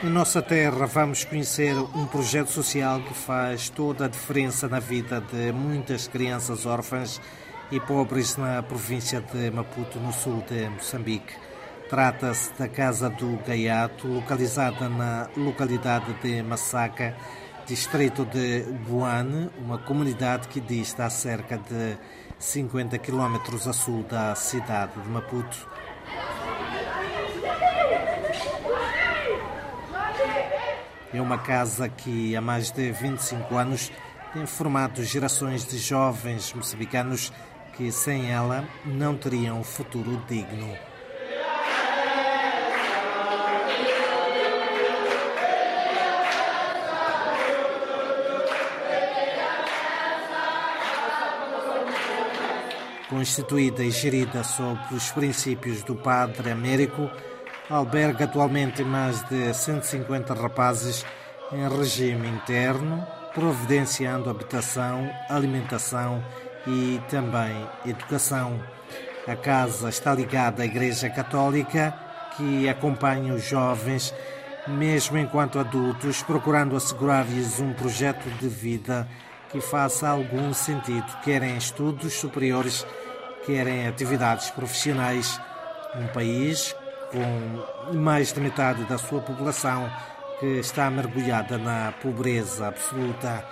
Na nossa terra vamos conhecer um projeto social que faz toda a diferença na vida de muitas crianças órfãs e pobres na província de Maputo, no sul de Moçambique. Trata-se da Casa do Gaiato, localizada na localidade de Massaca, distrito de Buane, uma comunidade que dista a cerca de 50 quilómetros a sul da cidade de Maputo. É uma casa que há mais de 25 anos tem formado gerações de jovens moçambicanos que sem ela não teriam um futuro digno. Constituída e gerida sob os princípios do Padre Américo, alberga atualmente mais de 150 rapazes em regime interno, providenciando habitação, alimentação e também educação. A casa está ligada à Igreja Católica, que acompanha os jovens, mesmo enquanto adultos, procurando assegurar-lhes um projeto de vida que faça algum sentido, querem estudos superiores, querem atividades profissionais. Um país com mais de metade da sua população que está mergulhada na pobreza absoluta.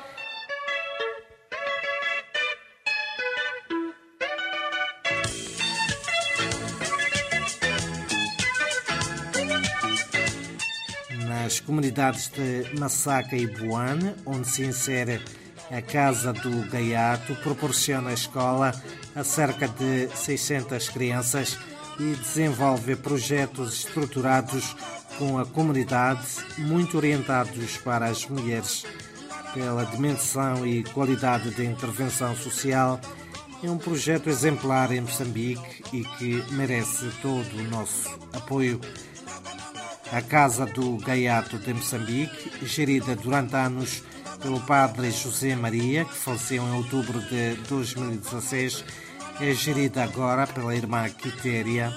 Nas comunidades de Massaca e Buane, onde se insere a Casa do Gaiato, proporciona escola a cerca de 600 crianças e desenvolve projetos estruturados com a comunidade, muito orientados para as mulheres. Pela dimensão e qualidade da intervenção social, é um projeto exemplar em Moçambique e que merece todo o nosso apoio. A Casa do Gaiato de Moçambique, gerida durante anos pelo padre José Maria, que faleceu em outubro de 2016, é gerida agora pela irmã Quitéria.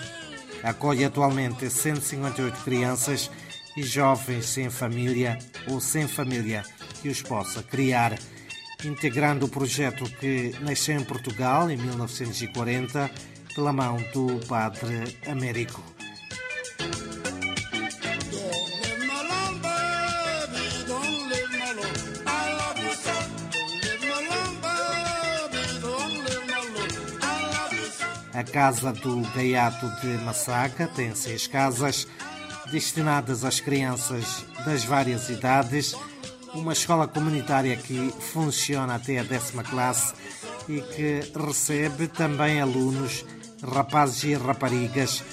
Acolhe atualmente 158 crianças e jovens sem família ou sem família que os possa criar, integrando o projeto que nasceu em Portugal em 1940 pela mão do Padre Américo. A Casa do Gaiato de Massaca tem seis casas destinadas às crianças das várias idades, uma escola comunitária que funciona até a décima classe e que recebe também alunos, rapazes e raparigas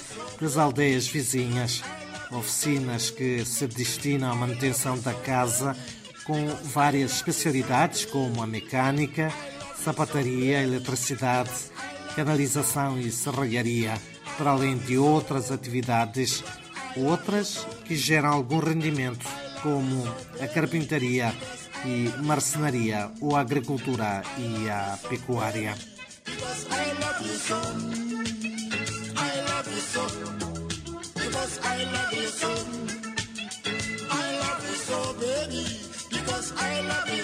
das aldeias vizinhas, oficinas que se destinam à manutenção da casa com várias especialidades como a mecânica, sapataria, eletricidade, canalização e serralharia, para além de outras atividades, outras que geram algum rendimento, como a carpintaria e marcenaria ou a agricultura e a pecuária. I love you